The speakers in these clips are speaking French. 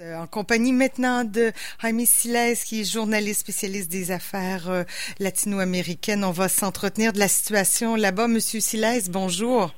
Euh, en compagnie maintenant de Jaime Siles, qui est journaliste spécialiste des affaires euh, latino-américaines. On va s'entretenir de la situation là-bas. Monsieur Siles, bonjour.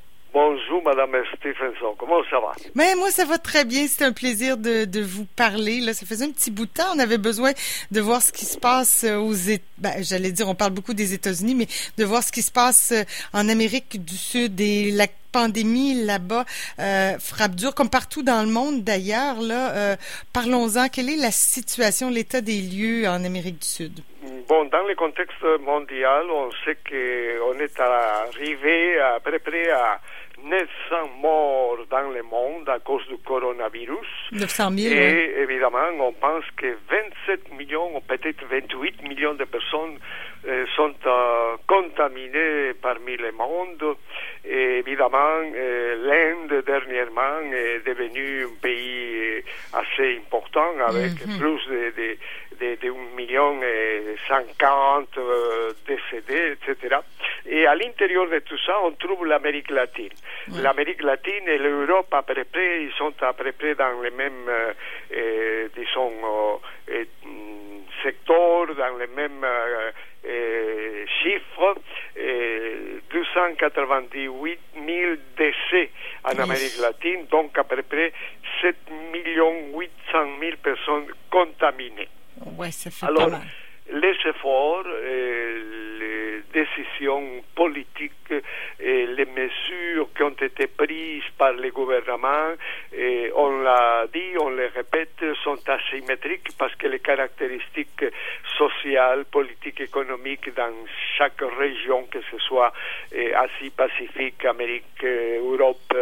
Madame Stephenson. Comment ça va? Mais moi, ça va très bien. C'est un plaisir de, de, vous parler. Là, ça faisait un petit bout de temps. On avait besoin de voir ce qui se passe euh, aux ben, j'allais dire, on parle beaucoup des États-Unis, mais de voir ce qui se passe en Amérique du Sud et la pandémie là-bas euh, frappe dur, comme partout dans le monde d'ailleurs. Là, euh, parlons-en. Quelle est la situation, l'état des lieux en Amérique du Sud? Bon, dans le contexte mondial, on sait qu'on est arrivé à peu près à 900 morts dans le monde à cause du coronavirus. 900 000, Et évidemment, on pense que 27 millions ou peut-être 28 millions de personnes euh, sont euh, contaminées parmi le monde. Et évidemment, euh, l'Inde dernièrement est devenu un pays assez important avec mhm. plus de, de, de, de 1 million et 50 décédés, etc. Et à l'intérieur de tout ça, on trouve l'Amérique latine. L'Amérique latine et l'Europe, à peu près, ils sont à peu près dans les mêmes, euh, euh, disons, euh, secteurs, dans les mêmes chiffres. 298 000 décès en Amérique latine, donc à peu près 7 800 000 personnes contaminées. Ouais, ça fait Alors, pas mal. les efforts, décisions politiques et les mesures qui ont été prises par les gouvernements, et on l'a dit, on les répète, sont asymétriques parce que les caractéristiques sociales, politiques, économiques dans chaque région, que ce soit eh, Asie, Pacifique, Amérique, Europe,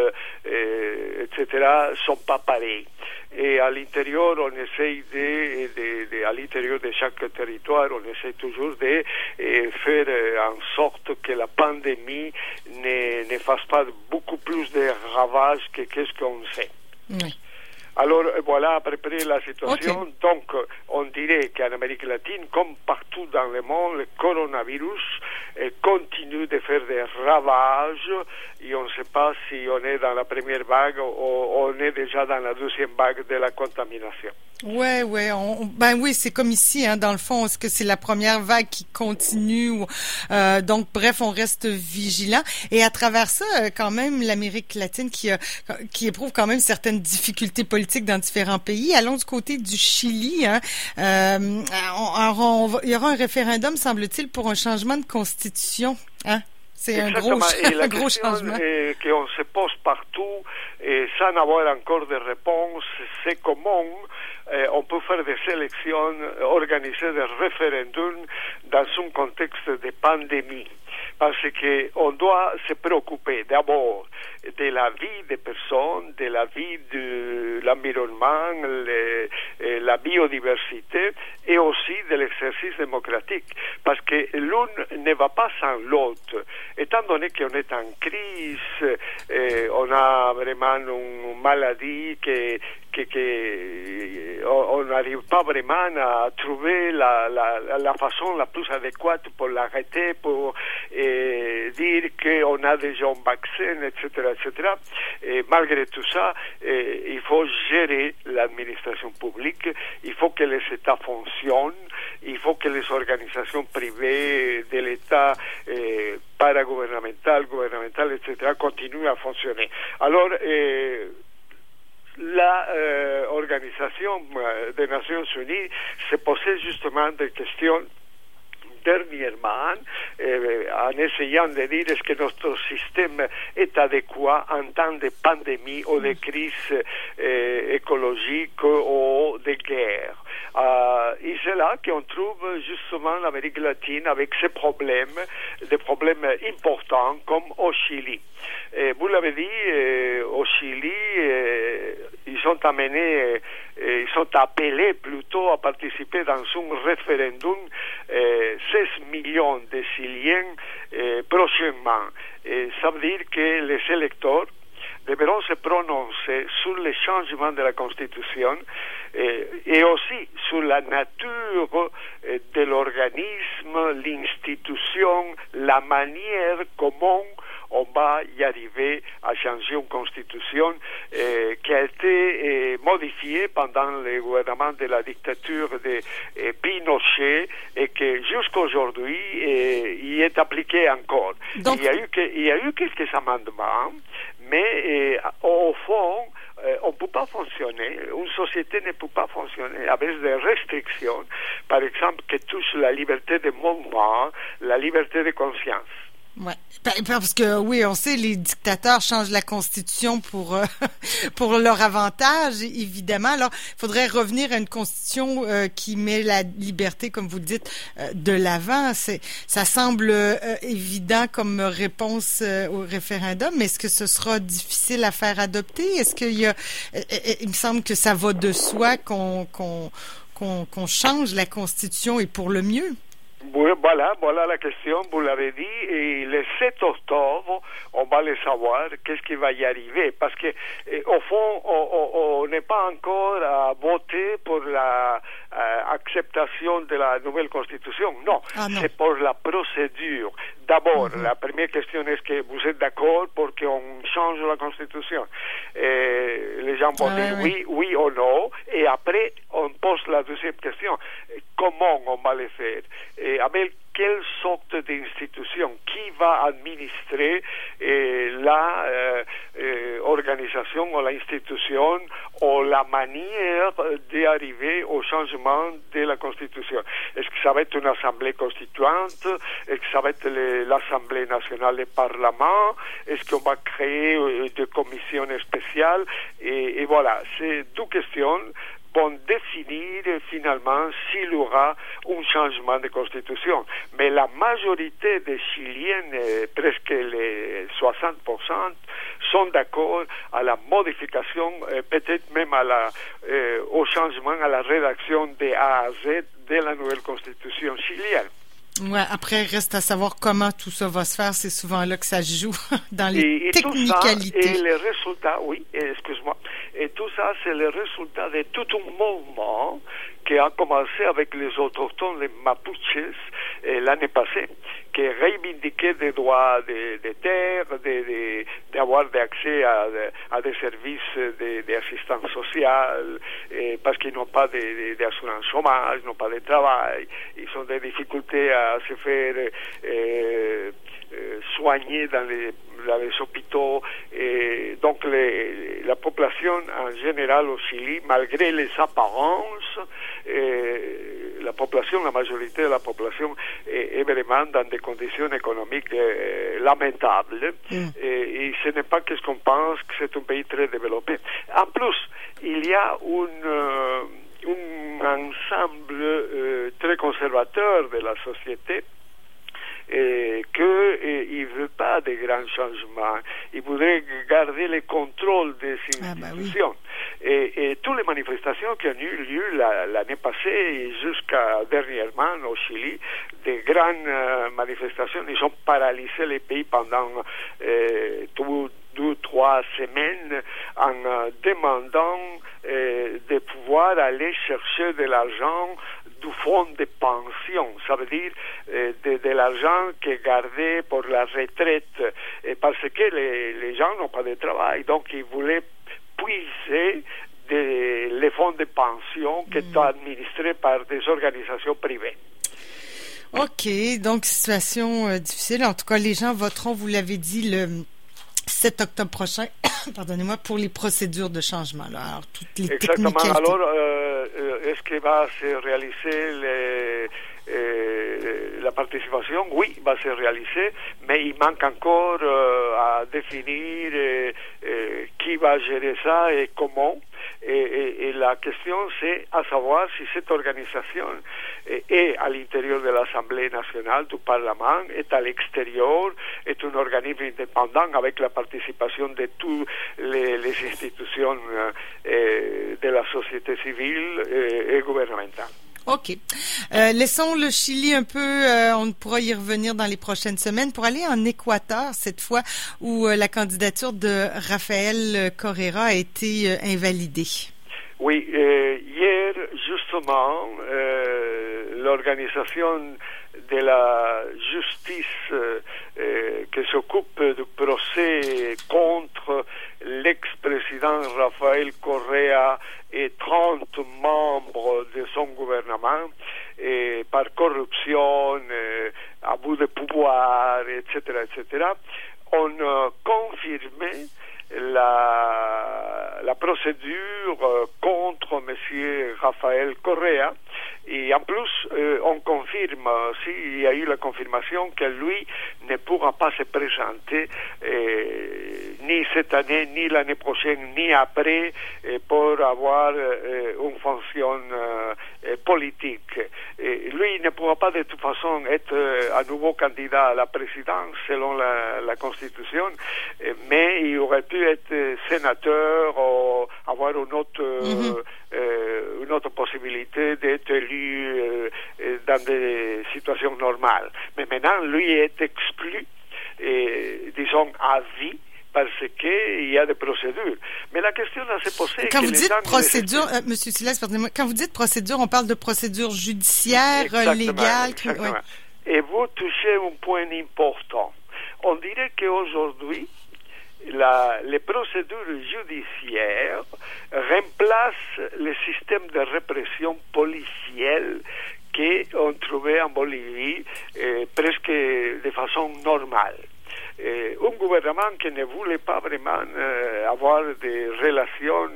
eh, etc., sont pas pareilles et à l'intérieur, on essaye de, de, de, à l'intérieur de chaque territoire, on essaie toujours de eh, faire en sorte que la pandémie ne, ne fasse pas beaucoup plus de ravages que qu'est-ce qu'on sait. Oui. Alors voilà à peu près la situation. Okay. Donc on dirait qu'en Amérique latine, comme partout dans le monde, le coronavirus eh, continue de faire des ravages et on ne sait pas si on est dans la première vague ou on est déjà dans la deuxième vague de la contamination. Ouais, ouais, on, ben oui, c'est comme ici, hein, dans le fond, est-ce que c'est la première vague qui continue ou, euh, donc bref, on reste vigilant et à travers ça, euh, quand même, l'Amérique latine qui qui éprouve quand même certaines difficultés politiques dans différents pays. Allons du côté du Chili. Hein, euh, on, on, il y aura un référendum, semble-t-il, pour un changement de constitution. Hein? C'est un gros, un gros changement. qu'on se pose partout et sans avoir encore de réponse, c'est comment eh, on peut faire des élections, organiser des référendums dans un contexte de pandémie parce qu'on doit se préoccuper d'abord de la vie des personnes, de la vie de l'environnement, la biodiversité et aussi de l'exercice démocratique, parce que l'un ne va pas sans l'autre. Étant donné qu'on est en crise, eh, on a vraiment une maladie qui, qui, qui on n'arrive pas vraiment à trouver la, la, la, façon la plus adéquate pour l'arrêter, pour dire qu'on a déjà un vaccin, etc., etc. Et malgré tout ça, il faut gérer l'administration publique, il faut que les États fonctionnent, il faut que les organisations privées de l'État eh, paragouvernementales, gouvernementales, etc., continuent à fonctionner. Alors, la euh, organisation euh, des Nations Unies se posait justement des questions dernièrement eh, en essayant de dire est-ce que notre système est adéquat en temps de pandémie ou de crise eh, écologique ou de guerre. Euh, et c'est là qu'on trouve justement l'Amérique latine avec ses problèmes, des problèmes importants comme au Chili. Et vous l'avez dit, euh, au Chili, euh, ils sont amenés, ils sont appelés plutôt à participer dans un référendum 16 millions de Chiliens prochainement. Et ça veut dire que les électeurs devront se prononcer sur le changement de la Constitution et, et aussi sur la nature de l'organisme, l'institution, la manière comment on va y arriver à changer une constitution euh, qui a été euh, modifiée pendant le gouvernement de la dictature de euh, Pinochet et qui jusqu'à aujourd'hui y est appliquée encore. Il, y a eu que, il y a eu quelques amendements, mais au fond, on ne peut pas fonctionner, une société ne peut pas fonctionner avec des restrictions, par exemple, qui touchent la liberté de mouvement, la liberté de conscience. Ouais, parce que oui, on sait les dictateurs changent la constitution pour euh, pour leur avantage, évidemment. Alors, il faudrait revenir à une constitution euh, qui met la liberté, comme vous dites, euh, de l'avant. Ça semble évident comme réponse au référendum, mais est-ce que ce sera difficile à faire adopter? Est-ce qu'il y a Il me semble que ça va de soi qu'on qu'on qu'on change la constitution et pour le mieux. Voilà, voilà la question, vous l'avez dit, et le 7 octobre, on va le savoir, qu'est-ce qui va y arriver, parce que eh, au fond, on n'est pas encore à voter pour la acceptation de la nouvelle constitution, non, ah, c'est pour la procédure. D'abord, mm-hmm. la première question est que vous êtes d'accord pour qu'on change la constitution? Et Les gens vont dire oui, oui. ou non, et après, on pose la deuxième question, comment on va le faire? Et avec quelle sorte d'institution, qui va administrer euh, la euh, euh, organisation ou l'institution ou la manière d'arriver au changement de la Constitution? Est-ce que ça va être une assemblée constituante? Est-ce que ça va être l'Assemblée nationale des parlements? Est-ce qu'on va créer des commissions spéciales? Et, et voilà, c'est deux questions vont définir finalement s'il y aura un changement de constitution. Mais la majorité des Chiliens, euh, presque les 60%, sont d'accord à la modification, euh, peut-être même à la, euh, au changement, à la rédaction de A à Z de la nouvelle constitution chilienne. Ouais, après, reste à savoir comment tout ça va se faire. C'est souvent là que ça se joue, dans les technicalités. et les résultats, oui, excuse-moi. Et tout ça, c'est le résultat de tout un mouvement qui a commencé avec les autochtones, les Mapuches, l'année passée, qui revendiquaient des droits de, de terre, d'avoir de, accès à, à, des services d'assistance sociale, parce qu'ils n'ont pas d'assurance chômage, n'ont pas de travail, ils ont des difficultés à se faire euh, euh, soigner dans les dans les hôpitaux. Et donc les, la population en général au Chili, malgré les apparences, et la population, la majorité de la population est, est vraiment dans des conditions économiques euh, lamentables. Mm. Et, et, ce n'est pas que ce qu'on pense que c'est un pays très développé. En plus, il y a une... Euh, un ensemble euh, très conservateur de la société et qu'il ne veut pas de grands changements. Il voudrait garder le contrôle des ah, bah institutions. et, et, toutes les manifestations qui ont eu lieu l'année passée et jusqu'à dernièrement au Chili, des grandes euh, manifestations, ils ont paralysé les pays pendant euh, tout, deux, trois semaines en euh, demandant euh, de pouvoir aller chercher de l'argent du fonds de pension, ça veut dire euh, de, de l'argent qui est gardé pour la retraite, et parce que les, les gens n'ont pas de travail, donc ils voulaient puiser des, les fonds de pension qui sont mm. administrés par des organisations privées. OK, donc situation euh, difficile. En tout cas, les gens voteront, vous l'avez dit, le 7 octobre prochain, pardonnez-moi, pour les procédures de changement. Là. Alors, toutes les Exactement. Alors, euh, euh, est-ce qu'il va se réaliser les, euh, la participation? Oui, va se réaliser, mais il manque encore euh, à définir qui va gérer ça et comment. Et, la question, c'est à savoir si cette organisation est à l'intérieur de l'Assemblée nationale, du Parlement, est à l'extérieur, est un organisme indépendant avec la participation de toutes les, institutions euh, de la société civile et gouvernementale. OK. Euh, laissons le Chili un peu, euh, on pourra y revenir dans les prochaines semaines pour aller en Équateur cette fois où euh, la candidature de Rafael Correa a été invalidée. Oui, hier justement, l'organisation de la justice que s'occupe du procès contre l'ex-président Rafael Correa et 30 membres de son gouvernement et par corruption, abus de pouvoir, etc., etc., ont confirmé la, la procédure contre M. Rafael Correa et en plus, euh, on confirme, s'il y a eu la confirmation que lui ne pourra pas se présenter euh, ni cette année, ni l'année prochaine, ni après euh, pour avoir une fonction politique. Et lui ne pourra pas de toute façon être à nouveau candidat à la présidence selon la, la Constitution, mais il aurait pu être sénateur ou avoir une autre, mm -hmm. une autre possibilité d'être élu euh, euh, dans des situations normales. Mais maintenant, lui est exclu, et, disons, à vie parce qu'il y a des procédures. Mais la question à se poser... Quand vous dites procédure, euh, Monsieur Silas, pardonnez-moi, quand vous dites procédure, on parle de procédure judiciaire, légale... Exactement. Et vous touchez un point important. On dirait qu'aujourd'hui, la, les procédures judiciaires remplacent le système de répression policielle qu'on trouvait en Bolivie eh, presque de façon normale. Eh, un gouvernement qui ne voulait pas vraiment eh, avoir des relations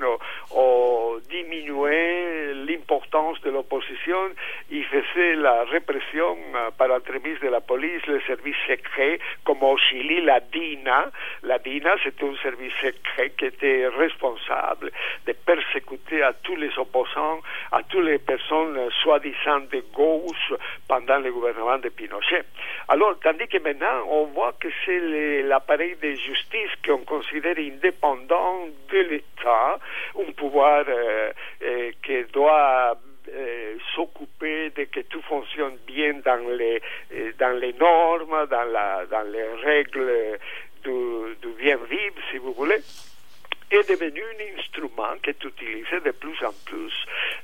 ou, diminuer l'importance de l'opposition, il faisait la répression euh, par entremise de la police, les services secrets, comme au Chili, la DINA. La DINA, c'était un service secret qui était responsable de persécuter à tous les opposants, à toutes les personnes euh, soi-disant de gauche pendant le gouvernement de Pinochet. Alors, tandis que maintenant, on voit que c'est l'appareil de justice qu'on considère indépendant de l'État, un pouvoir euh, euh, qui doit euh, s'occuper de que tout fonctionne bien dans les, dans les normes, dans, la, dans les règles du, du bien vivre, si vous voulez est devenu un instrument qui est utilisé de plus en plus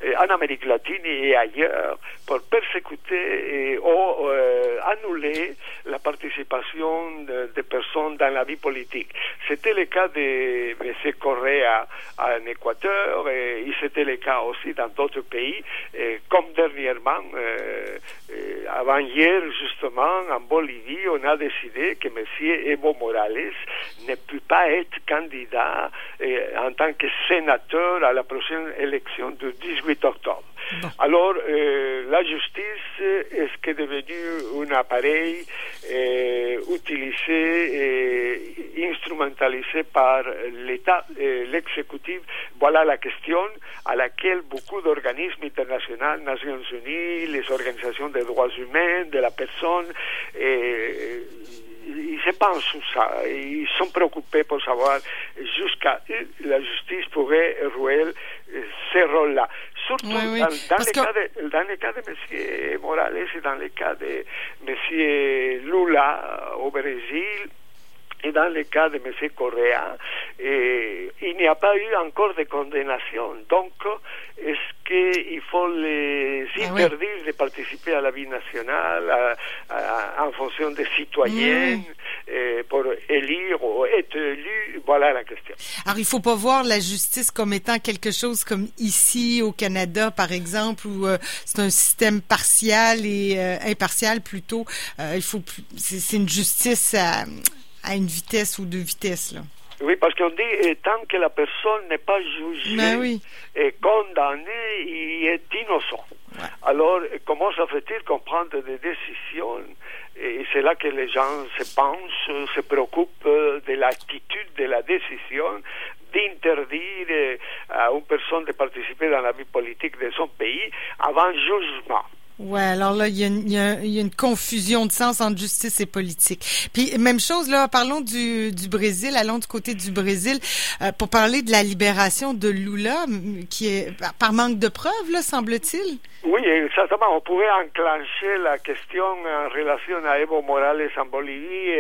euh, en Amérique latine et ailleurs pour persécuter ou euh, annuler la participation de, de, personnes dans la vie politique. C'était le cas de M. Correa en Équateur et, c'était le cas aussi dans d'autres pays, et comme dernièrement, euh, avant hier justement, en Bolivie, on a décidé que M. Evo Morales ne peut pas être candidat en tant que sénateur à la prochaine élection du 18 octobre. Bon. Alors, euh, la justice est ce qu'est devenu un appareil euh, utilisé et instrumentalisé par l'État, euh, l'exécutif? Voilà la question à laquelle beaucoup d'organismes internationaux, Nations Unies, les organisations des droits humains, de la personne, se pensent sur ça. Ils sont préoccupés pour savoir jusqu'à la justice pourrait jouer ce rôle-là. Surtout oui, dans, dans les cas de M. Morales et dans les cas de M. Lula au Brésil et dans le cas de M. Correa, il n'y a pas eu encore de condamnation. Donc, est-ce qu'il faut les interdire ah oui. de participer à la vie nationale à, à, en fonction des citoyens mmh. pour élire ou être élu Voilà la question. Alors, il ne faut pas voir la justice comme étant quelque chose comme ici au Canada, par exemple, où euh, c'est un système partial et euh, impartial plutôt. Euh, il faut, c'est une justice à à une vitesse ou deux vitesses. Là. Oui, parce qu'on dit tant que la personne n'est pas jugée ben oui. et condamnée, il est innocent. Ouais. Alors, comment ça fait-il qu'on prend des décisions? Et c'est là que les gens se pensent, se préoccupent de l'attitude de la décision d'interdire à une personne de participer dans la vie politique de son pays avant jugement. Ouais, alors là, il y, a une, il, y a, il y, a une, confusion de sens entre justice et politique. Puis même chose là, parlons du, du Brésil, allons du côté du Brésil euh, pour parler de la libération de Lula, qui est par manque de preuves, là, semble-t-il. Oui, exactement. On pourrait enclencher la question en relation à Evo Morales en Bolivie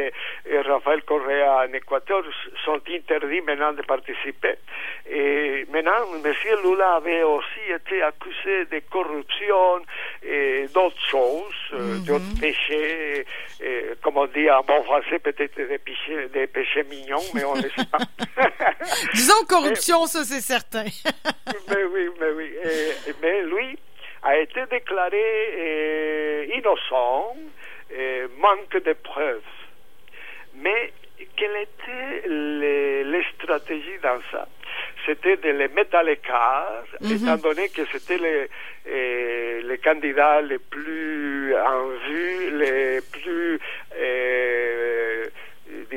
et Rafael Correa en Équateur sont interdits maintenant de participer. Et maintenant, M. Lula avait aussi été accusé de corruption et d'autres choses, d'autres péchés, et, comme on dit en bon français, peut-être des péchés, des péchés mignons, mais on ne sait pas. Disons corruption, ça c'est certain. mais oui, mais oui. mais lui a été déclaré innocent, manque de preuves. Mais quelle était les, stratégies dans ça? C'était de les mettre à l'écart, mhm. étant donné que c'était les, eh, les candidats les plus en vue, les plus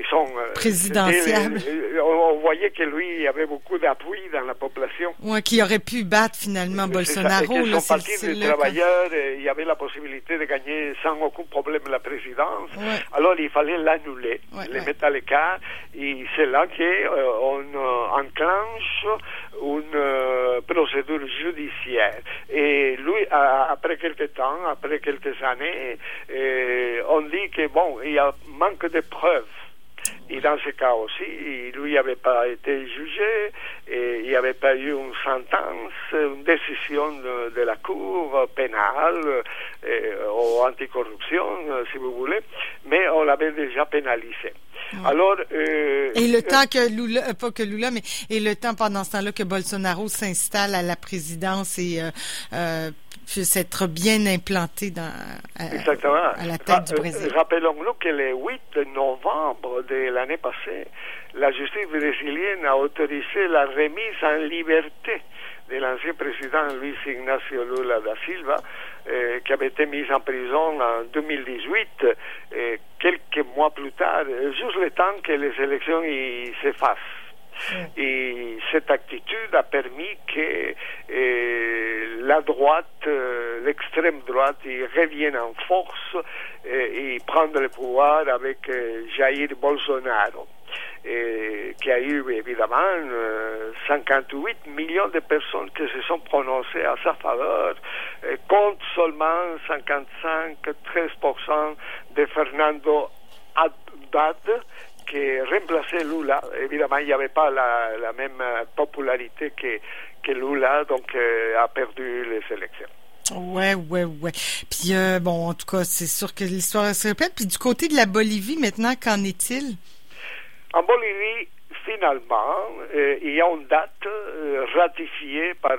disons, euh, présidentiable. On, voyait que lui, il y avait beaucoup d'appui dans la population. Ouais, qui aurait pu battre finalement Bolsonaro. Et que son parti des travailleurs, euh, il y avait la possibilité de gagner sans aucun problème la présidence. Alors il fallait l'annuler, le mettre à l'écart. Et c'est là qu'on euh, enclenche une procédure judiciaire. Et lui, après quelques temps, après quelques années, on dit que bon, il y a manque de preuves. Et dans ce cas aussi, lui n'avait pas été jugé, et il n'y avait pas eu une sentence, une décision de, la Cour pénale ou anticorruption, si vous voulez, mais on l'avait déjà pénalisé. Alors, euh, et le temps que Lula, euh, pas que Lula, mais et le temps pendant ce temps-là que Bolsonaro s'installe à la présidence et euh, euh puisse être bien implanté dans, à, la tête du Brésil. Rappelons-nous que le 8 novembre de l'année passée, la justice brésilienne a autorisé la remise en liberté de l'ancien président Luis Ignacio Lula da Silva, euh, qui avait été mis en prison en 2018, euh, quelques mois plus tard, juste le temps que les élections se fassent. Et cette attitude a permis que la droite, euh, l'extrême droite, revienne en force et prendre le pouvoir avec Jair Bolsonaro. Qui a eu évidemment 58 millions de personnes qui se sont prononcées à sa faveur, contre seulement 55-13% de Fernando Haddad, qui remplaçait Lula. Évidemment, il n'y avait pas la, la, même popularité que, que Lula, donc euh, a perdu les élections. Ouais, ouais, ouais. Puis euh, bon, en tout cas, c'est sûr que l'histoire se répète. Puis du côté de la Bolivie, maintenant, qu'en est-il? En Bolivie, finalement, euh, il y a une date ratifiée par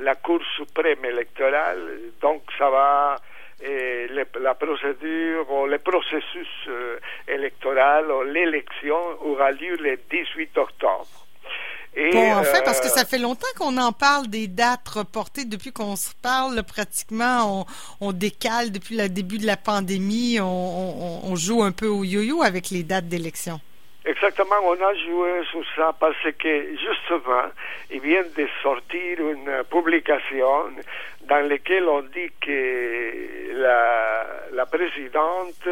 la Cour suprême électorale. Donc, ça va et la procédure ou le processus euh, électoral ou l'élection aura lieu le 18 octobre. Et, bon, en fait, parce que euh, ça fait longtemps qu'on en parle des dates reportées. Depuis qu'on se parle, pratiquement, on, décale depuis le début de la pandémie. On, on joue un peu au yo-yo avec les dates d'élection. Exactement, on a joué sur ça parce que justement, il vient de sortir une publication dans laquelle on dit que la, présidente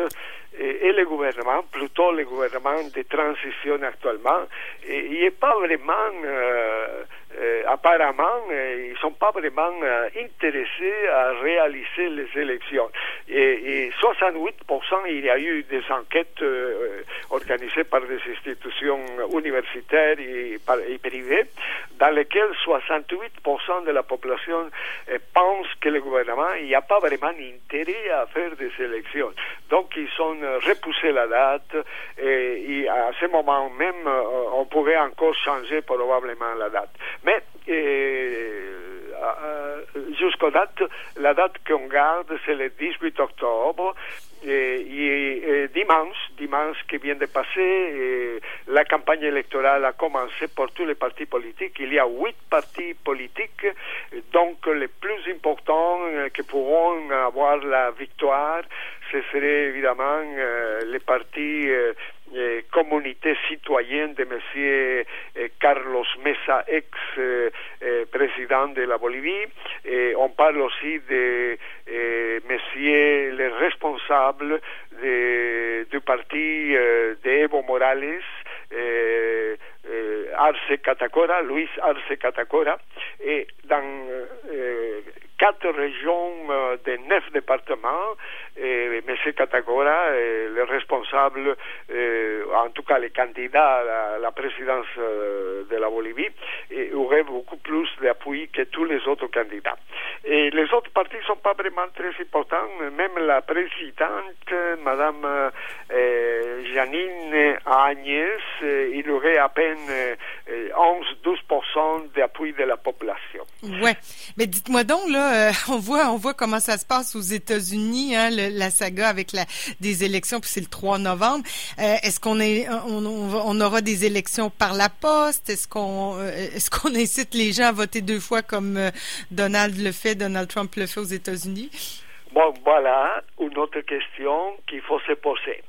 et, le gouvernement, plutôt le gouvernement de transition actuellement, il n'est pas vraiment euh, euh, apparemment, euh, ils ne sont pas vraiment euh, intéressés à réaliser les élections. Et, 68%, il y a eu des enquêtes organisées par des institutions universitaires et, privées, dans lesquelles 68% de la population pense que le gouvernement, n'y a pas vraiment intérêt à faire des élections. Donc, ils ont repoussé la date et à ce moment même, on pouvait encore changer probablement la date. Mais jusqu'à date, la date qu'on garde, c'est le 18 octobre. Et, dimanche, dimanche qui vient de passer, la campagne électorale a commencé pour tous les partis politiques. Il y a huit partis politiques, donc les plus importants euh, qui pourront avoir la victoire, ce serait évidemment euh, les partis euh, eh, communauté citoyenne de M. Eh, Carlos Mesa, ex-président de la Bolivie. On parle aussi de Monsieur le responsable du parti de Evo Morales, Arce Catacora, Luis Arce Catacora, et dans quatre régions euh, de neuf départements. M. Catagora, le responsable, euh, en tout cas les candidats à la, présidence euh, de la Bolivie, que tous les autres candidats. Et les autres partis sont pas vraiment très importants. Même la présidente, Madame euh, Janine Agnès, euh, il aurait à peine 11-12% d'appui de la population. Ouais, mais dites-moi donc là, on voit, on voit comment ça se passe aux États-Unis, hein, la saga avec la des élections, puis c'est le 3 novembre. est-ce qu'on est, on, on, aura des élections par la poste? Est-ce qu'on, est-ce qu'on incite les gens à voter deux fois comme Donald le fait, Donald Trump le fait aux États-Unis? Bon, voilà une autre question qu'il faut se poser.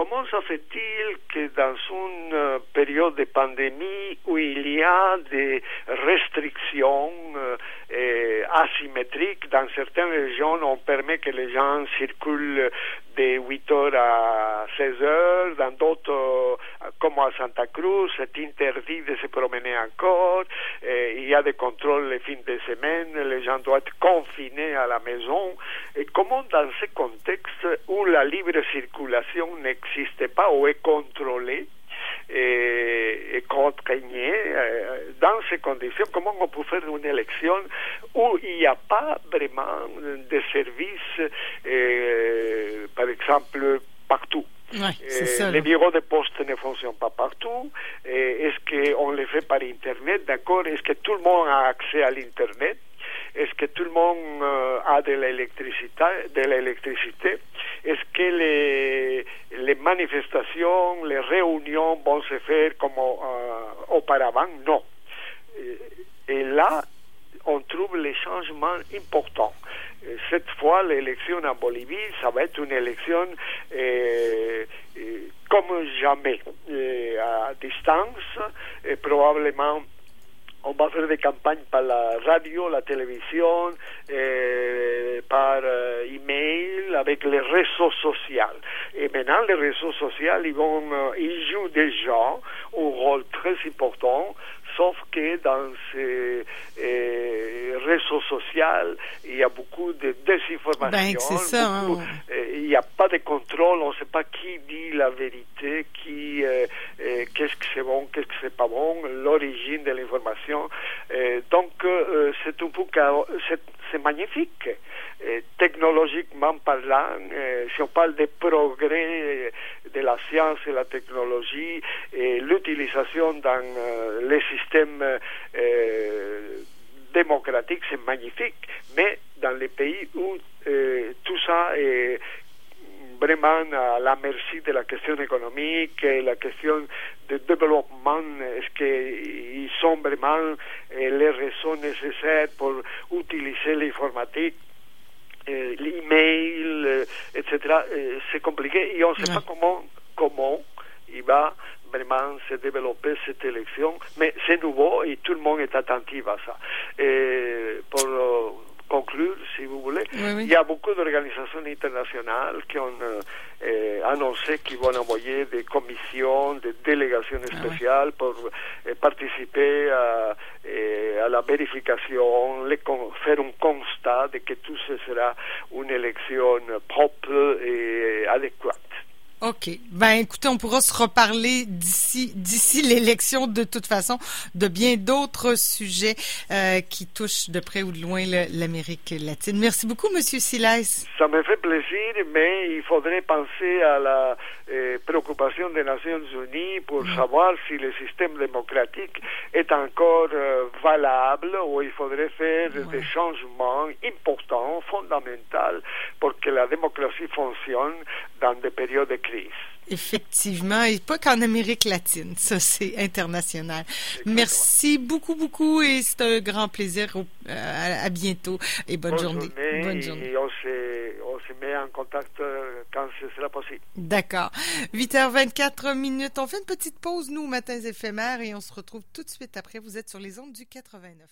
Comment se fait-il que dans une euh, période de pandémie où il y a des restrictions euh, asymétriques, dans certaines régions, on permet que les gens circulent de 8 heures à 16 heures, dans d'autres, comme à Santa Cruz, c'est interdit de se promener encore, il y a des contrôles les fins de semaine, les gens doivent être confinés à la maison. Et comment dans ce contexte où la libre circulation n'existe pas ou est contrôlée, et, et contraignée, euh, dans ces conditions, comment on peut faire une élection où il n'y a pas vraiment de services, par exemple, partout? Euh, les bureaux de poste ne fonctionnent pas partout. Est-ce qu'on les fait par Internet, d'accord Est-ce que tout le monde a accès à l'Internet? Est-ce que tout le monde a de l'électricité de l'électricité? Est-ce que les, les manifestations, les réunions vont se faire comme auparavant? Non. Et là, on trouve les changements importants. Cette fois, l'élection en Bolivie, ça va être une élection euh, euh, comme jamais, euh, à distance, probablement on va faire des campagnes par la radio, la télévision, par email, avec les réseaux sociaux. Et maintenant, les réseaux sociaux, ils, ils jouent déjà un rôle très important sauf que dans ces réseaux sociaux, il y a beaucoup de désinformation. Ben, ça, hein. euh, il n'y a pas de contrôle, on ne sait pas qui dit la vérité, qui, euh, qu'est-ce que c'est bon, qu'est-ce que c'est pas bon, l'origine de l'information. donc, c'est un peu c'est magnifique. technologiquement parlant, si on parle des progrès de la science et la technologie et l'utilisation dans les systèmes démocratiques, c'est magnifique, mais dans les pays où tout ça est vraiment à la merci de la question économique, la question de développement, est-ce qu'ils sont vraiment les raisons nécessaires pour utiliser l'informatique l'email, etc. c'est compliqué et on ne sait pas comment, comment il va vraiment se développer cette élection, mais c'est nouveau et tout le monde est attentif à ça. Et pour conclure, si vous voulez. Il y a beaucoup d'organisations internationales qui ont euh, annoncé qu'ils vont envoyer des commissions, des délégations ah spéciales pour euh, participer à, euh, à, la vérification, les, faire un constat de que tout ce sera une élection propre et adéquate. OK. Ben écoutez, on pourra se reparler d'ici d'ici l'élection de toute façon de bien d'autres sujets euh, qui touchent de près ou de loin l'Amérique latine. Merci beaucoup, Monsieur Silas. Ça me fait plaisir, mais il faudrait penser à la euh, préoccupation des Nations Unies pour mm. savoir si le système démocratique est encore euh, valable ou il faudrait faire des changements importants, fondamentaux pour que la démocratie fonctionne dans des périodes de crise. Effectivement, et pas qu'en Amérique latine, ça c'est international. Merci beaucoup, beaucoup et c'est un grand plaisir. Euh, à, bientôt et bonne, journée. Bonne journée. Et on se, on se met en contact euh, quand ce sera possible. D'accord. 8h24 minutes. On fait une petite pause, nous, matins éphémères, et on se retrouve tout de suite après. Vous êtes sur les ondes du 89.